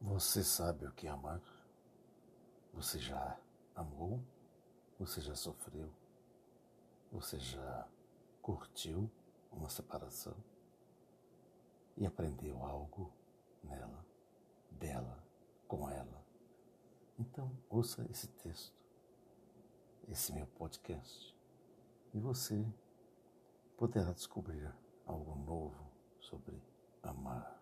Você sabe o que é amar? Você já amou? Você já sofreu? Você já curtiu uma separação? E aprendeu algo nela, dela, com ela? Então, ouça esse texto, esse meu podcast, e você poderá descobrir algo novo sobre amar.